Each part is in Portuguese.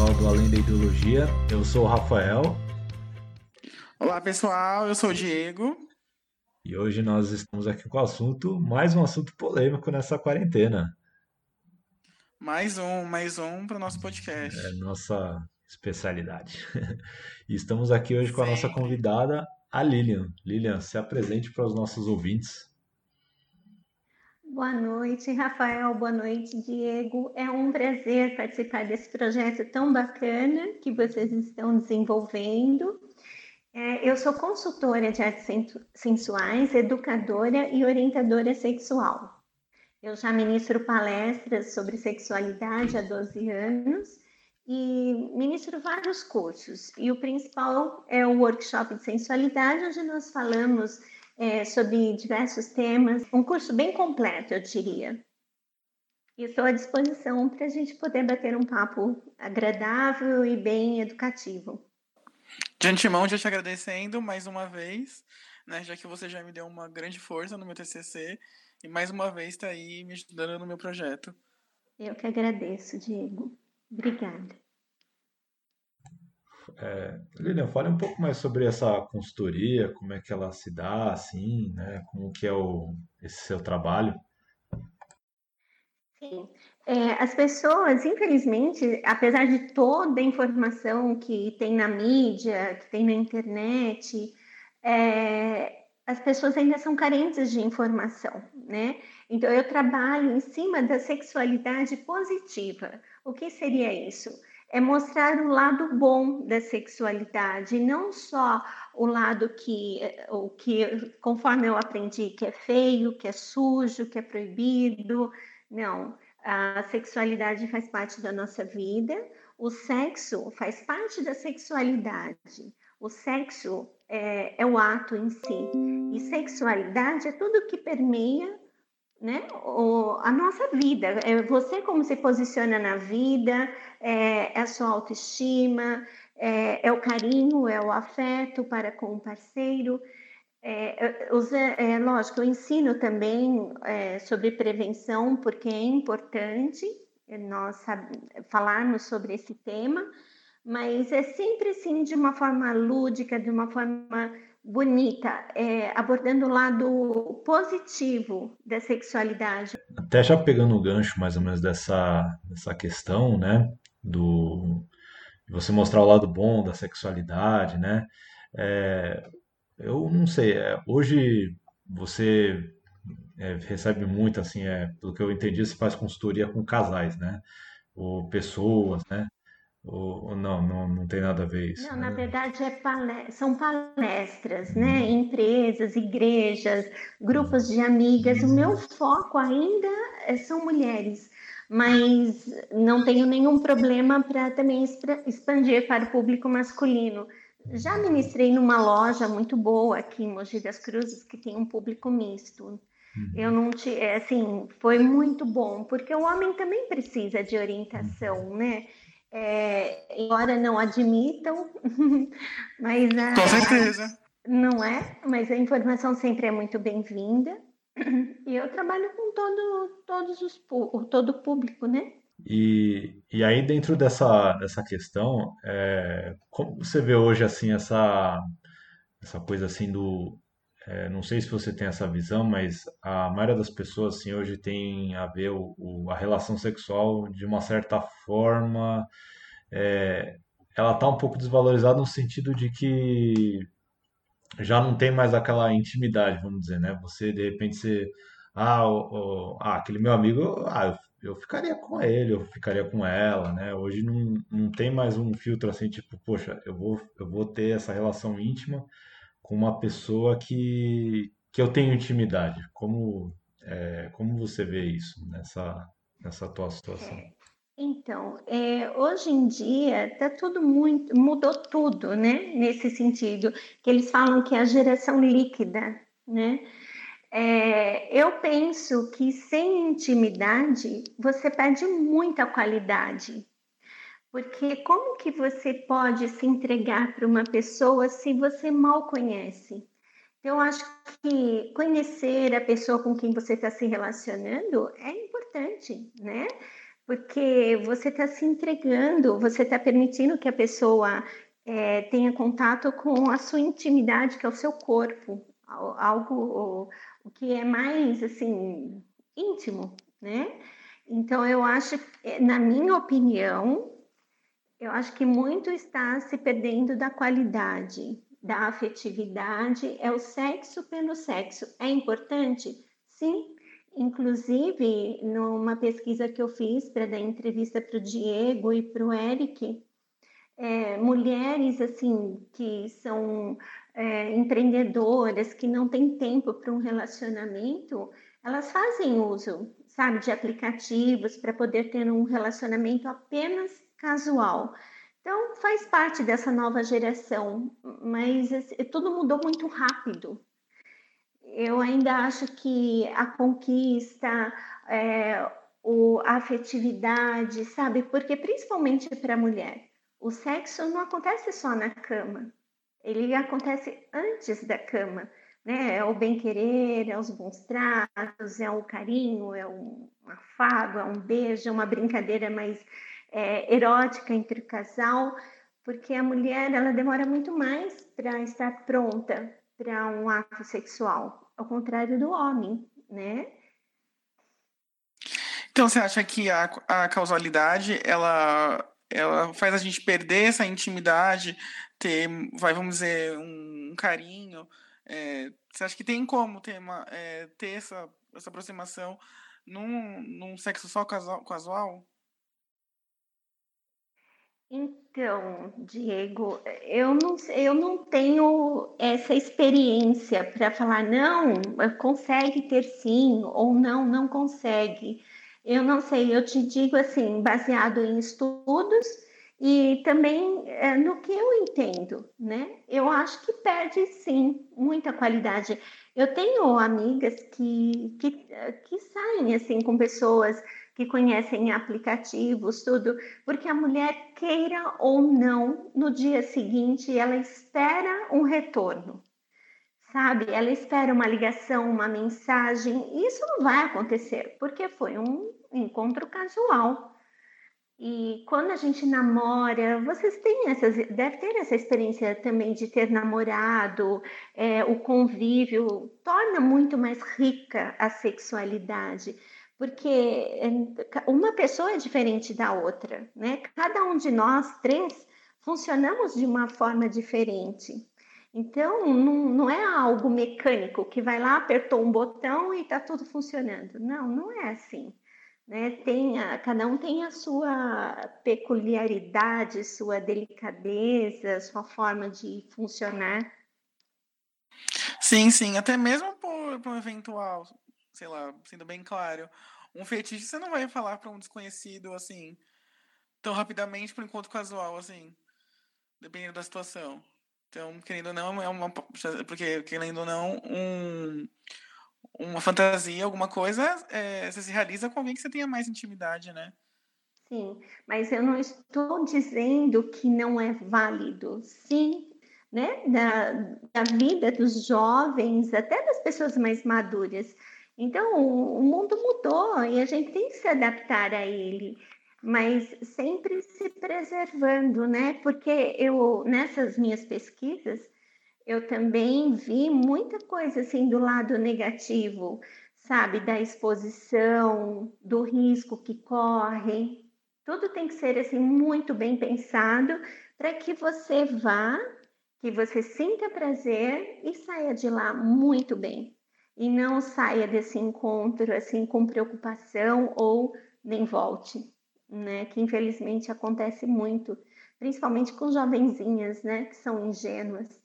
pessoal do Além da Ideologia. Eu sou o Rafael. Olá, pessoal. Eu sou o Diego. E hoje nós estamos aqui com o assunto, mais um assunto polêmico nessa quarentena. Mais um, mais um para o nosso podcast. É nossa especialidade. e estamos aqui hoje com a nossa convidada, a Lilian. Lilian, se apresente para os nossos ouvintes. Boa noite, Rafael. Boa noite, Diego. É um prazer participar desse projeto tão bacana que vocês estão desenvolvendo. É, eu sou consultora de artes sensuais, educadora e orientadora sexual. Eu já ministro palestras sobre sexualidade há 12 anos e ministro vários cursos. E o principal é o workshop de sensualidade, onde nós falamos é, sobre diversos temas. Um curso bem completo, eu diria. E estou à disposição para a gente poder bater um papo agradável e bem educativo. De antemão, já te agradecendo mais uma vez, né, já que você já me deu uma grande força no meu TCC e mais uma vez está aí me ajudando no meu projeto. Eu que agradeço, Diego. Obrigada. É, Lilian, fale um pouco mais sobre essa consultoria, como é que ela se dá, assim, né? Como que é o, esse seu trabalho? Sim. É, as pessoas, infelizmente, apesar de toda a informação que tem na mídia, que tem na internet, é, as pessoas ainda são carentes de informação, né? Então, eu trabalho em cima da sexualidade positiva. O que seria isso? É mostrar o lado bom da sexualidade, não só o lado que, o que, conforme eu aprendi, que é feio, que é sujo, que é proibido. Não, a sexualidade faz parte da nossa vida, o sexo faz parte da sexualidade. O sexo é, é o ato em si. E sexualidade é tudo que permeia né? O, a nossa vida, é você como se posiciona na vida, é, é a sua autoestima, é, é, o carinho, é o afeto para com o parceiro. É, é, é lógico, eu ensino também é, sobre prevenção, porque é importante nós falarmos sobre esse tema, mas é sempre assim de uma forma lúdica, de uma forma bonita, é, abordando o lado positivo da sexualidade. Até já pegando o gancho mais ou menos dessa, dessa questão, né, do você mostrar o lado bom da sexualidade, né, é, eu não sei, é, hoje você é, recebe muito, assim, é, pelo que eu entendi, você faz consultoria com casais, né, ou pessoas, né, ou, ou não, não, não tem nada a ver isso? Não, né? na verdade é palestra, são palestras, né? Hum. Empresas, igrejas, grupos de amigas. O meu foco ainda é, são mulheres, mas não tenho nenhum problema para também expandir para o público masculino. Já ministrei numa loja muito boa aqui em Mogi das Cruzes, que tem um público misto. Uhum. Eu não te, é, assim, foi muito bom, porque o homem também precisa de orientação, né? É, embora não admitam, mas a, com certeza não é, mas a informação sempre é muito bem-vinda e eu trabalho com todo todos os todo o público, né? E, e aí dentro dessa dessa questão, é, como você vê hoje assim essa essa coisa assim do é, não sei se você tem essa visão, mas a maioria das pessoas assim, hoje tem a ver o, o, a relação sexual de uma certa forma. É, ela está um pouco desvalorizada no sentido de que já não tem mais aquela intimidade, vamos dizer, né? Você, de repente, você... Ah, o, ah aquele meu amigo, ah, eu, eu ficaria com ele, eu ficaria com ela, né? Hoje não, não tem mais um filtro assim, tipo, poxa, eu vou, eu vou ter essa relação íntima com uma pessoa que, que eu tenho intimidade. Como, é, como você vê isso nessa, nessa tua situação? É, então, é, hoje em dia tá tudo muito, mudou tudo, né? Nesse sentido, que eles falam que é a geração líquida, né? É, eu penso que sem intimidade você perde muita qualidade, porque como que você pode se entregar para uma pessoa se você mal conhece? Então, eu acho que conhecer a pessoa com quem você está se relacionando é importante, né? porque você está se entregando, você está permitindo que a pessoa é, tenha contato com a sua intimidade, que é o seu corpo, algo o, que é mais assim íntimo, né? Então eu acho, na minha opinião, eu acho que muito está se perdendo da qualidade, da afetividade, é o sexo pelo sexo. É importante? Sim. Inclusive, numa pesquisa que eu fiz para dar entrevista para o Diego e para o Eric, é, mulheres assim que são é, empreendedoras, que não têm tempo para um relacionamento, elas fazem uso, sabe, de aplicativos para poder ter um relacionamento apenas casual. Então, faz parte dessa nova geração, mas tudo mudou muito rápido. Eu ainda acho que a conquista, é, o, a afetividade, sabe? Porque principalmente para a mulher, o sexo não acontece só na cama, ele acontece antes da cama, né? É o bem-querer, é os bons tratos, é o carinho, é um afago, é um beijo, é uma brincadeira mais é, erótica entre o casal, porque a mulher ela demora muito mais para estar pronta para um ato sexual, ao contrário do homem, né? Então você acha que a, a causalidade ela ela faz a gente perder essa intimidade, ter, vai, vamos dizer, um, um carinho. É, você acha que tem como ter, uma, é, ter essa, essa aproximação num, num sexo só casual? casual? Então, Diego, eu não, eu não tenho essa experiência para falar, não, consegue ter sim, ou não, não consegue. Eu não sei, eu te digo assim, baseado em estudos e também é, no que eu entendo, né? Eu acho que perde sim muita qualidade. Eu tenho amigas que, que, que saem assim com pessoas que conhecem aplicativos, tudo, porque a mulher queira ou não, no dia seguinte ela espera um retorno sabe? Ela espera uma ligação, uma mensagem. Isso não vai acontecer, porque foi um encontro casual. E quando a gente namora, vocês têm essas, deve ter essa experiência também de ter namorado, é, o convívio torna muito mais rica a sexualidade, porque é, uma pessoa é diferente da outra, né? Cada um de nós três funcionamos de uma forma diferente. Então, não, não é algo mecânico que vai lá, apertou um botão e está tudo funcionando. Não, não é assim. Né? Tem a, cada um tem a sua peculiaridade, sua delicadeza, sua forma de funcionar. Sim, sim, até mesmo por um eventual, sei lá, sendo bem claro, um fetiche você não vai falar para um desconhecido assim tão rapidamente para um encontro casual assim, dependendo da situação. Então, querendo ou não, é uma. Porque, querendo ou não, um, uma fantasia, alguma coisa, é, você se realiza com alguém que você tenha mais intimidade, né? Sim, mas eu não estou dizendo que não é válido. Sim, né? Da, da vida dos jovens, até das pessoas mais maduras. Então, o, mundo mudou e a gente tem que se adaptar a ele mas sempre se preservando, né? Porque eu nessas minhas pesquisas eu também vi muita coisa assim do lado negativo, sabe, da exposição, do risco que corre. Tudo tem que ser assim muito bem pensado para que você vá, que você sinta prazer e saia de lá muito bem. E não saia desse encontro assim com preocupação ou nem volte né? Que infelizmente acontece muito, principalmente com jovenzinhas, né? Que são ingênuas.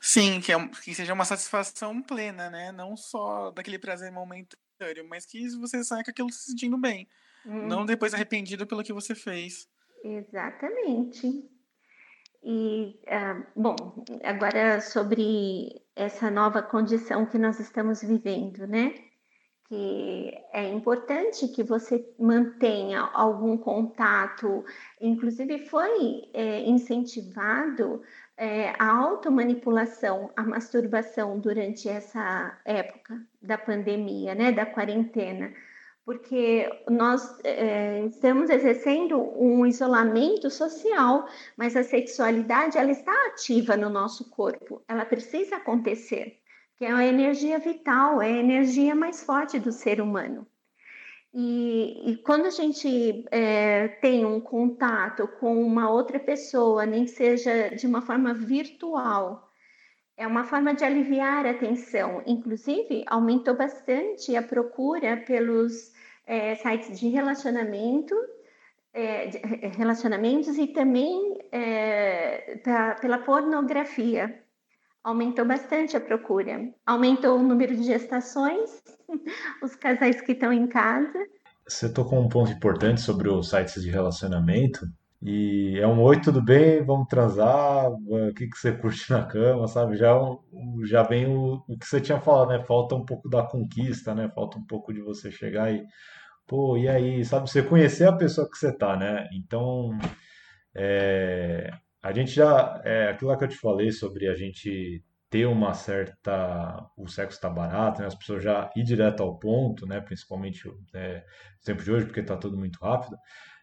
Sim, que, é, que seja uma satisfação plena, né? Não só daquele prazer momentâneo, mas que você saia com aquilo se sentindo bem. Hum. Não depois arrependido pelo que você fez. Exatamente. E, uh, bom, agora sobre essa nova condição que nós estamos vivendo, né? que é importante que você mantenha algum contato. Inclusive, foi é, incentivado é, a automanipulação, a masturbação durante essa época da pandemia, né, da quarentena, porque nós é, estamos exercendo um isolamento social, mas a sexualidade ela está ativa no nosso corpo, ela precisa acontecer, que é a energia vital, é a energia mais forte do ser humano. E, e quando a gente é, tem um contato com uma outra pessoa, nem que seja de uma forma virtual, é uma forma de aliviar a tensão. Inclusive, aumentou bastante a procura pelos é, sites de relacionamento, é, de relacionamentos e também é, pra, pela pornografia. Aumentou bastante a procura. Aumentou o número de gestações, os casais que estão em casa. Você tocou um ponto importante sobre os sites de relacionamento. E é um oi, tudo bem? Vamos transar? O que, que você curte na cama, sabe? Já, é já vem o, o que você tinha falado, né? Falta um pouco da conquista, né? Falta um pouco de você chegar e, pô, e aí, sabe? Você conhecer a pessoa que você tá, né? Então, é, a gente já, é aquilo que eu te falei sobre a gente ter uma certa. O sexo tá barato, né? As pessoas já ir direto ao ponto, né? Principalmente é, no tempo de hoje, porque tá tudo muito rápido.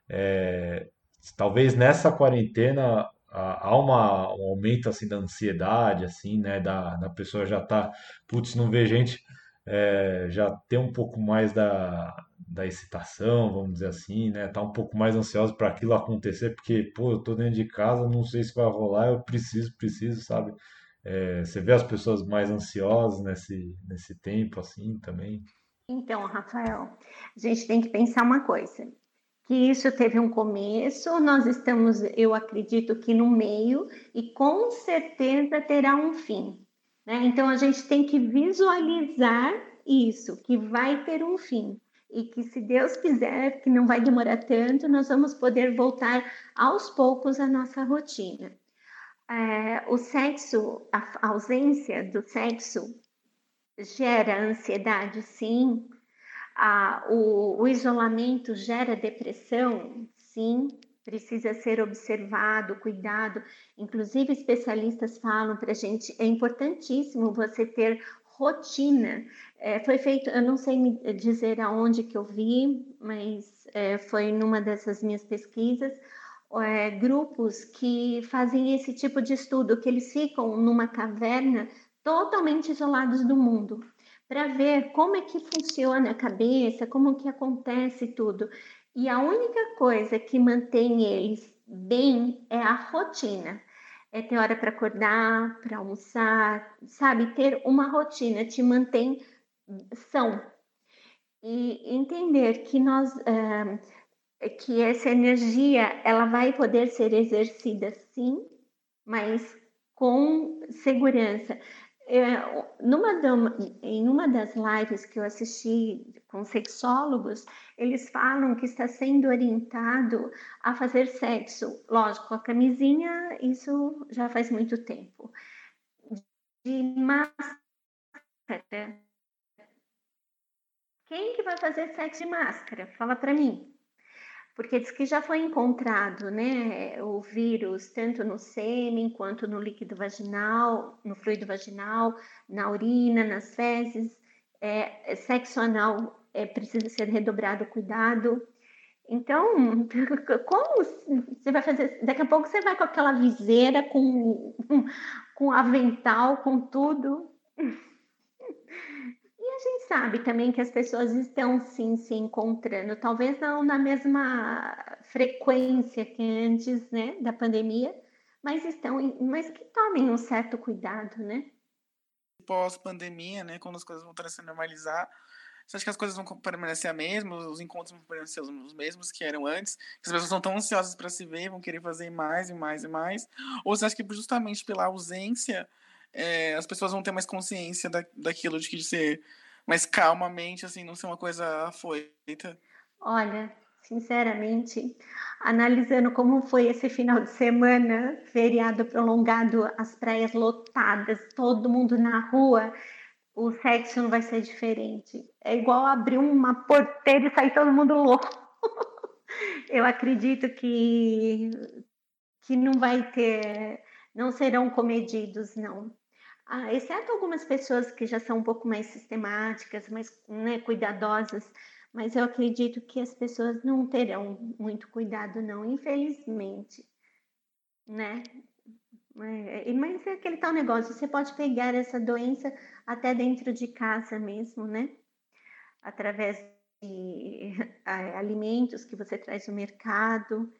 É, talvez nessa quarentena há uma, um aumento assim da ansiedade, assim, né? Da, da pessoa já tá, putz, não vê gente, é, já ter um pouco mais da, da excitação, vamos dizer assim, né? Tá um pouco mais ansioso para aquilo acontecer, porque, pô, eu tô dentro de casa, não sei se vai rolar, eu preciso, preciso, sabe? É, você vê as pessoas mais ansiosas nesse, nesse tempo, assim, também? Então, Rafael, a gente tem que pensar uma coisa que isso teve um começo, nós estamos, eu acredito que no meio, e com certeza terá um fim. Né? Então a gente tem que visualizar isso, que vai ter um fim. E que se Deus quiser, que não vai demorar tanto, nós vamos poder voltar aos poucos à nossa rotina. É, o sexo, a ausência do sexo gera ansiedade, sim, a, o, o isolamento gera depressão? Sim, precisa ser observado, cuidado. Inclusive, especialistas falam para a gente: é importantíssimo você ter rotina. É, foi feito, eu não sei me dizer aonde que eu vi, mas é, foi numa dessas minhas pesquisas. É, grupos que fazem esse tipo de estudo, que eles ficam numa caverna totalmente isolados do mundo para ver como é que funciona a cabeça, como que acontece tudo. E a única coisa que mantém eles bem é a rotina. É ter hora para acordar, para almoçar, sabe? Ter uma rotina te mantém são. E entender que nós é, que essa energia ela vai poder ser exercida sim, mas com segurança é, numa, em uma das lives que eu assisti com sexólogos, eles falam que está sendo orientado a fazer sexo, lógico, a camisinha, isso já faz muito tempo, de máscara. Quem que vai fazer sexo de máscara? Fala para mim porque diz que já foi encontrado né, o vírus tanto no sêmen quanto no líquido vaginal, no fluido vaginal, na urina, nas fezes. É, é sexo anal é, precisa ser redobrado cuidado. Então, como você vai fazer? Daqui a pouco você vai com aquela viseira, com, com avental, com tudo a gente sabe também que as pessoas estão sim se encontrando, talvez não na mesma frequência que antes, né, da pandemia, mas estão, mas que tomem um certo cuidado, né? Pós-pandemia, né, quando as coisas voltarem a se normalizar, você acha que as coisas vão permanecer a mesma, os encontros vão permanecer os mesmos que eram antes? Que as pessoas estão tão ansiosas para se ver, vão querer fazer mais e mais e mais? Ou você acha que justamente pela ausência, é, as pessoas vão ter mais consciência da, daquilo de que ser mas calmamente, assim, não ser uma coisa afoita. Olha, sinceramente, analisando como foi esse final de semana, feriado prolongado, as praias lotadas, todo mundo na rua, o sexo não vai ser diferente. É igual abrir uma porteira e sair todo mundo louco. Eu acredito que que não vai ter, não serão comedidos, não. Ah, exceto algumas pessoas que já são um pouco mais sistemáticas, mais né, cuidadosas, mas eu acredito que as pessoas não terão muito cuidado, não, infelizmente, né? É, mas é aquele tal negócio, você pode pegar essa doença até dentro de casa mesmo, né? Através de alimentos que você traz no mercado.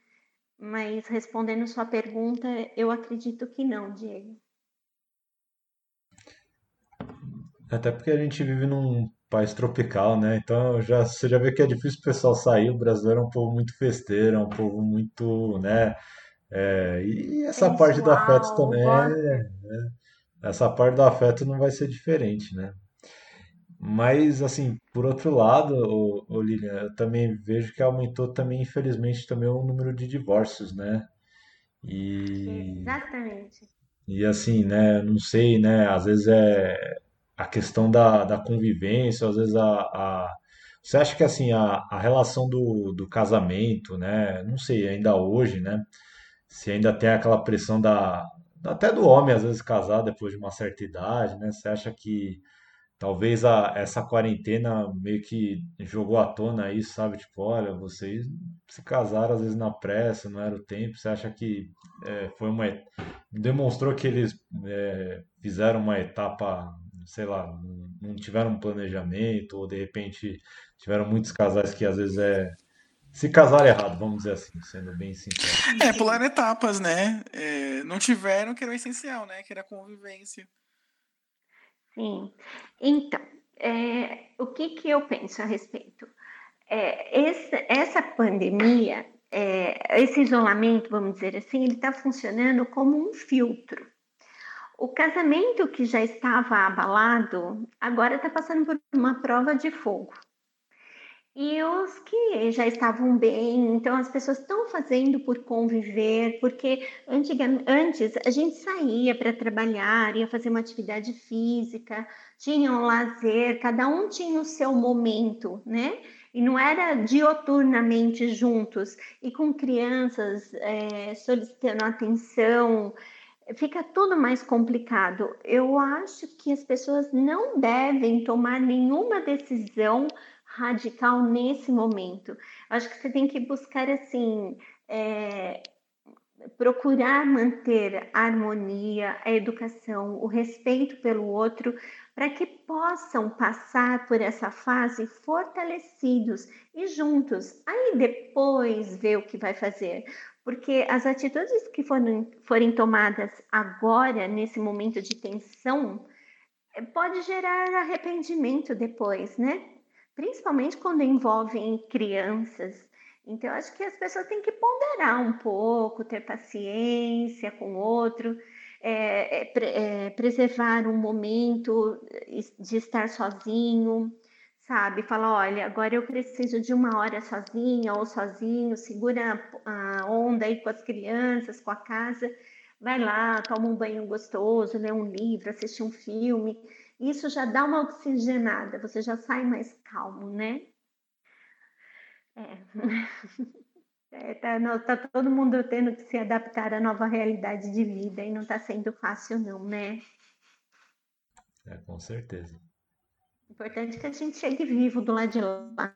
Mas respondendo sua pergunta, eu acredito que não, Diego. Até porque a gente vive num país tropical, né? Então já, você já vê que é difícil o pessoal sair. O brasileiro é um povo muito festeiro, é um povo muito, né? É, e essa parte do afeto também, é, né? essa parte do afeto não vai ser diferente, né? Mas, assim, por outro lado, ô, ô Lilian, eu também vejo que aumentou também, infelizmente, também o número de divórcios, né? E, Exatamente. e assim, né, não sei, né, às vezes é a questão da, da convivência, às vezes a, a- você acha que assim, a, a relação do, do casamento, né, não sei, ainda hoje, né, se ainda tem aquela pressão da, até do homem, às vezes, casar depois de uma certa idade, né, você acha que Talvez a, essa quarentena meio que jogou à tona isso, sabe? Tipo, olha, vocês se casaram às vezes na pressa, não era o tempo. Você acha que é, foi uma. Demonstrou que eles é, fizeram uma etapa, sei lá, não tiveram um planejamento, ou de repente tiveram muitos casais que às vezes é. Se casaram errado, vamos dizer assim, sendo bem sincero. É, pular etapas, né? É, não tiveram que era o essencial, né? Que era a convivência. Sim. Então, é, o que, que eu penso a respeito? É, esse, essa pandemia, é, esse isolamento, vamos dizer assim, ele está funcionando como um filtro. O casamento que já estava abalado, agora está passando por uma prova de fogo e os que já estavam bem. Então, as pessoas estão fazendo por conviver, porque antes a gente saía para trabalhar, ia fazer uma atividade física, tinha um lazer, cada um tinha o seu momento, né? E não era dioturnamente juntos, e com crianças é, solicitando atenção, fica tudo mais complicado. Eu acho que as pessoas não devem tomar nenhuma decisão radical nesse momento. Acho que você tem que buscar assim. É, procurar manter a harmonia, a educação, o respeito pelo outro, para que possam passar por essa fase fortalecidos e juntos. Aí depois ver o que vai fazer. Porque as atitudes que forem, forem tomadas agora, nesse momento de tensão, pode gerar arrependimento depois, né? principalmente quando envolvem crianças. Então, acho que as pessoas têm que ponderar um pouco, ter paciência com o outro, é, é, é, preservar um momento de estar sozinho, sabe? Falar, olha, agora eu preciso de uma hora sozinha ou sozinho, segura a onda aí com as crianças, com a casa, vai lá, toma um banho gostoso, lê um livro, assiste um filme isso já dá uma oxigenada, você já sai mais calmo, né? É. É, tá, não, tá todo mundo tendo que se adaptar à nova realidade de vida e não tá sendo fácil, não, né? É, com certeza. Importante é que a gente chegue vivo do lado de lá.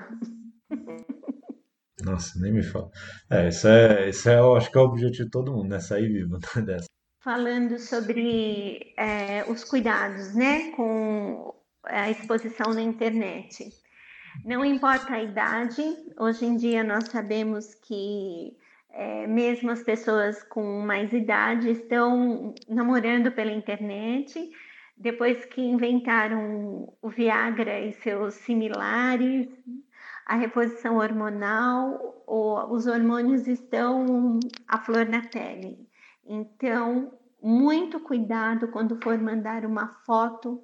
Nossa, nem me fala. É, isso é, isso é, eu acho que é o objetivo de todo mundo, né? Sair vivo dessa falando sobre é, os cuidados, né, com a exposição na internet. Não importa a idade, hoje em dia nós sabemos que é, mesmo as pessoas com mais idade estão namorando pela internet, depois que inventaram o Viagra e seus similares, a reposição hormonal, os hormônios estão à flor na pele. Então, muito cuidado quando for mandar uma foto,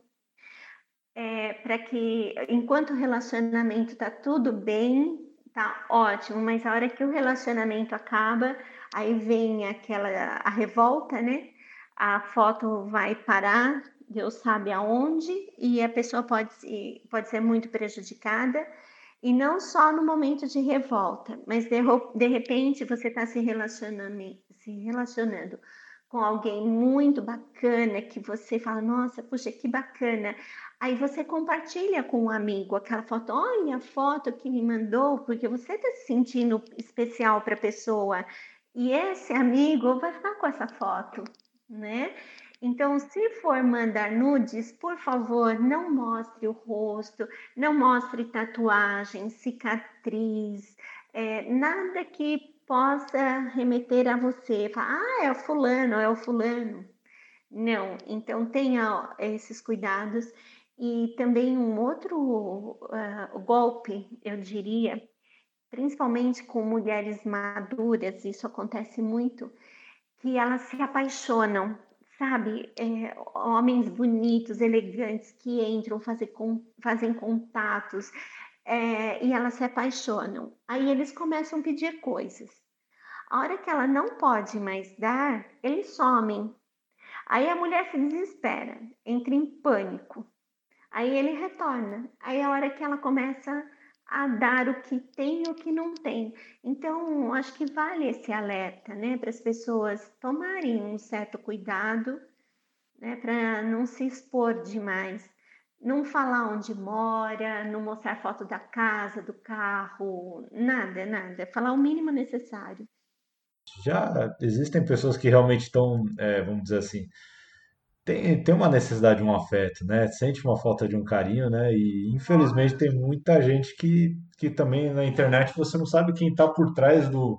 é, para que enquanto o relacionamento está tudo bem, tá ótimo, mas a hora que o relacionamento acaba, aí vem aquela a revolta, né? A foto vai parar, Deus sabe aonde, e a pessoa pode, pode ser muito prejudicada. E não só no momento de revolta, mas de, de repente você está se relacionando, se relacionando com alguém muito bacana que você fala, nossa, puxa, que bacana. Aí você compartilha com um amigo aquela foto, olha a foto que me mandou, porque você está se sentindo especial para a pessoa. E esse amigo vai ficar com essa foto, né? Então, se for mandar nudes, por favor, não mostre o rosto, não mostre tatuagem, cicatriz, é, nada que possa remeter a você. Falar, ah, é o fulano, é o fulano. Não, então tenha esses cuidados. E também um outro uh, golpe, eu diria, principalmente com mulheres maduras, isso acontece muito, que elas se apaixonam sabe, é, homens bonitos, elegantes que entram, fazer com, fazem contatos é, e elas se apaixonam. Aí eles começam a pedir coisas. A hora que ela não pode mais dar, eles somem. Aí a mulher se desespera, entra em pânico. Aí ele retorna. Aí a hora que ela começa a dar o que tem e o que não tem. Então, acho que vale esse alerta, né, para as pessoas tomarem um certo cuidado, né, para não se expor demais. Não falar onde mora, não mostrar foto da casa, do carro, nada, nada. Falar o mínimo necessário. Já existem pessoas que realmente estão, é, vamos dizer assim, tem, tem uma necessidade de um afeto, né? Sente uma falta de um carinho, né? E infelizmente tem muita gente que, que também na internet você não sabe quem está por trás do,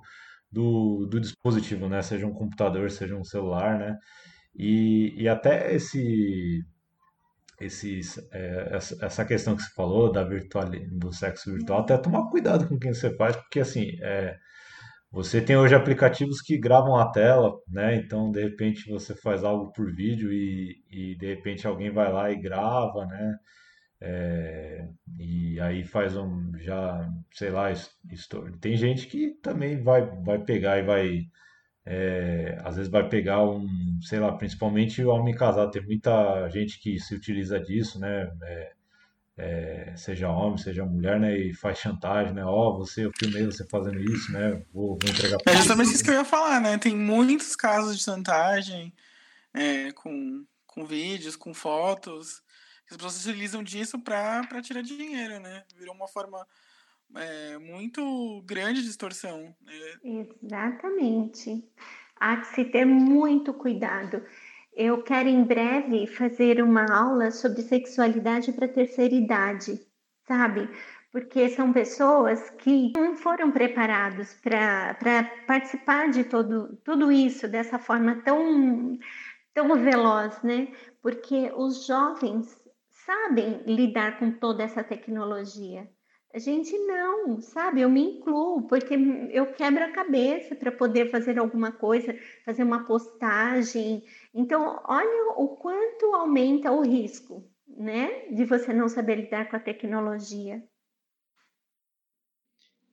do, do dispositivo, né? Seja um computador, seja um celular, né? E, e até esse, esses, é, essa questão que você falou da virtual, do sexo virtual, até tomar cuidado com quem você faz, porque assim, é, você tem hoje aplicativos que gravam a tela, né? Então, de repente, você faz algo por vídeo e, e de repente alguém vai lá e grava, né? É, e aí faz um já, sei lá, story. Tem gente que também vai, vai pegar e vai, é, às vezes vai pegar um, sei lá, principalmente o homem casado. Tem muita gente que se utiliza disso, né? É, é, seja homem, seja mulher, né? E faz chantagem, né? Ó, oh, você, eu filmei você fazendo isso, né? Vou, vou entregar pra É justamente isso que eu ia falar, né? Tem muitos casos de chantagem é, com, com vídeos, com fotos. Que as pessoas utilizam disso pra, pra tirar dinheiro, né? Virou uma forma é, muito grande de extorsão. Né? Exatamente. Há que se ter muito cuidado. Eu quero em breve fazer uma aula sobre sexualidade para terceira idade, sabe? Porque são pessoas que não foram preparados para participar de todo, tudo isso dessa forma tão, tão veloz, né? Porque os jovens sabem lidar com toda essa tecnologia. A gente não, sabe? Eu me incluo, porque eu quebro a cabeça para poder fazer alguma coisa, fazer uma postagem. Então, olha o quanto aumenta o risco, né? De você não saber lidar com a tecnologia.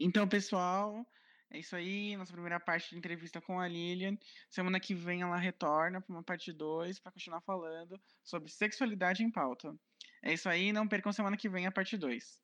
Então, pessoal, é isso aí. Nossa primeira parte de entrevista com a Lilian. Semana que vem ela retorna para uma parte 2 para continuar falando sobre sexualidade em pauta. É isso aí. Não percam semana que vem a parte 2.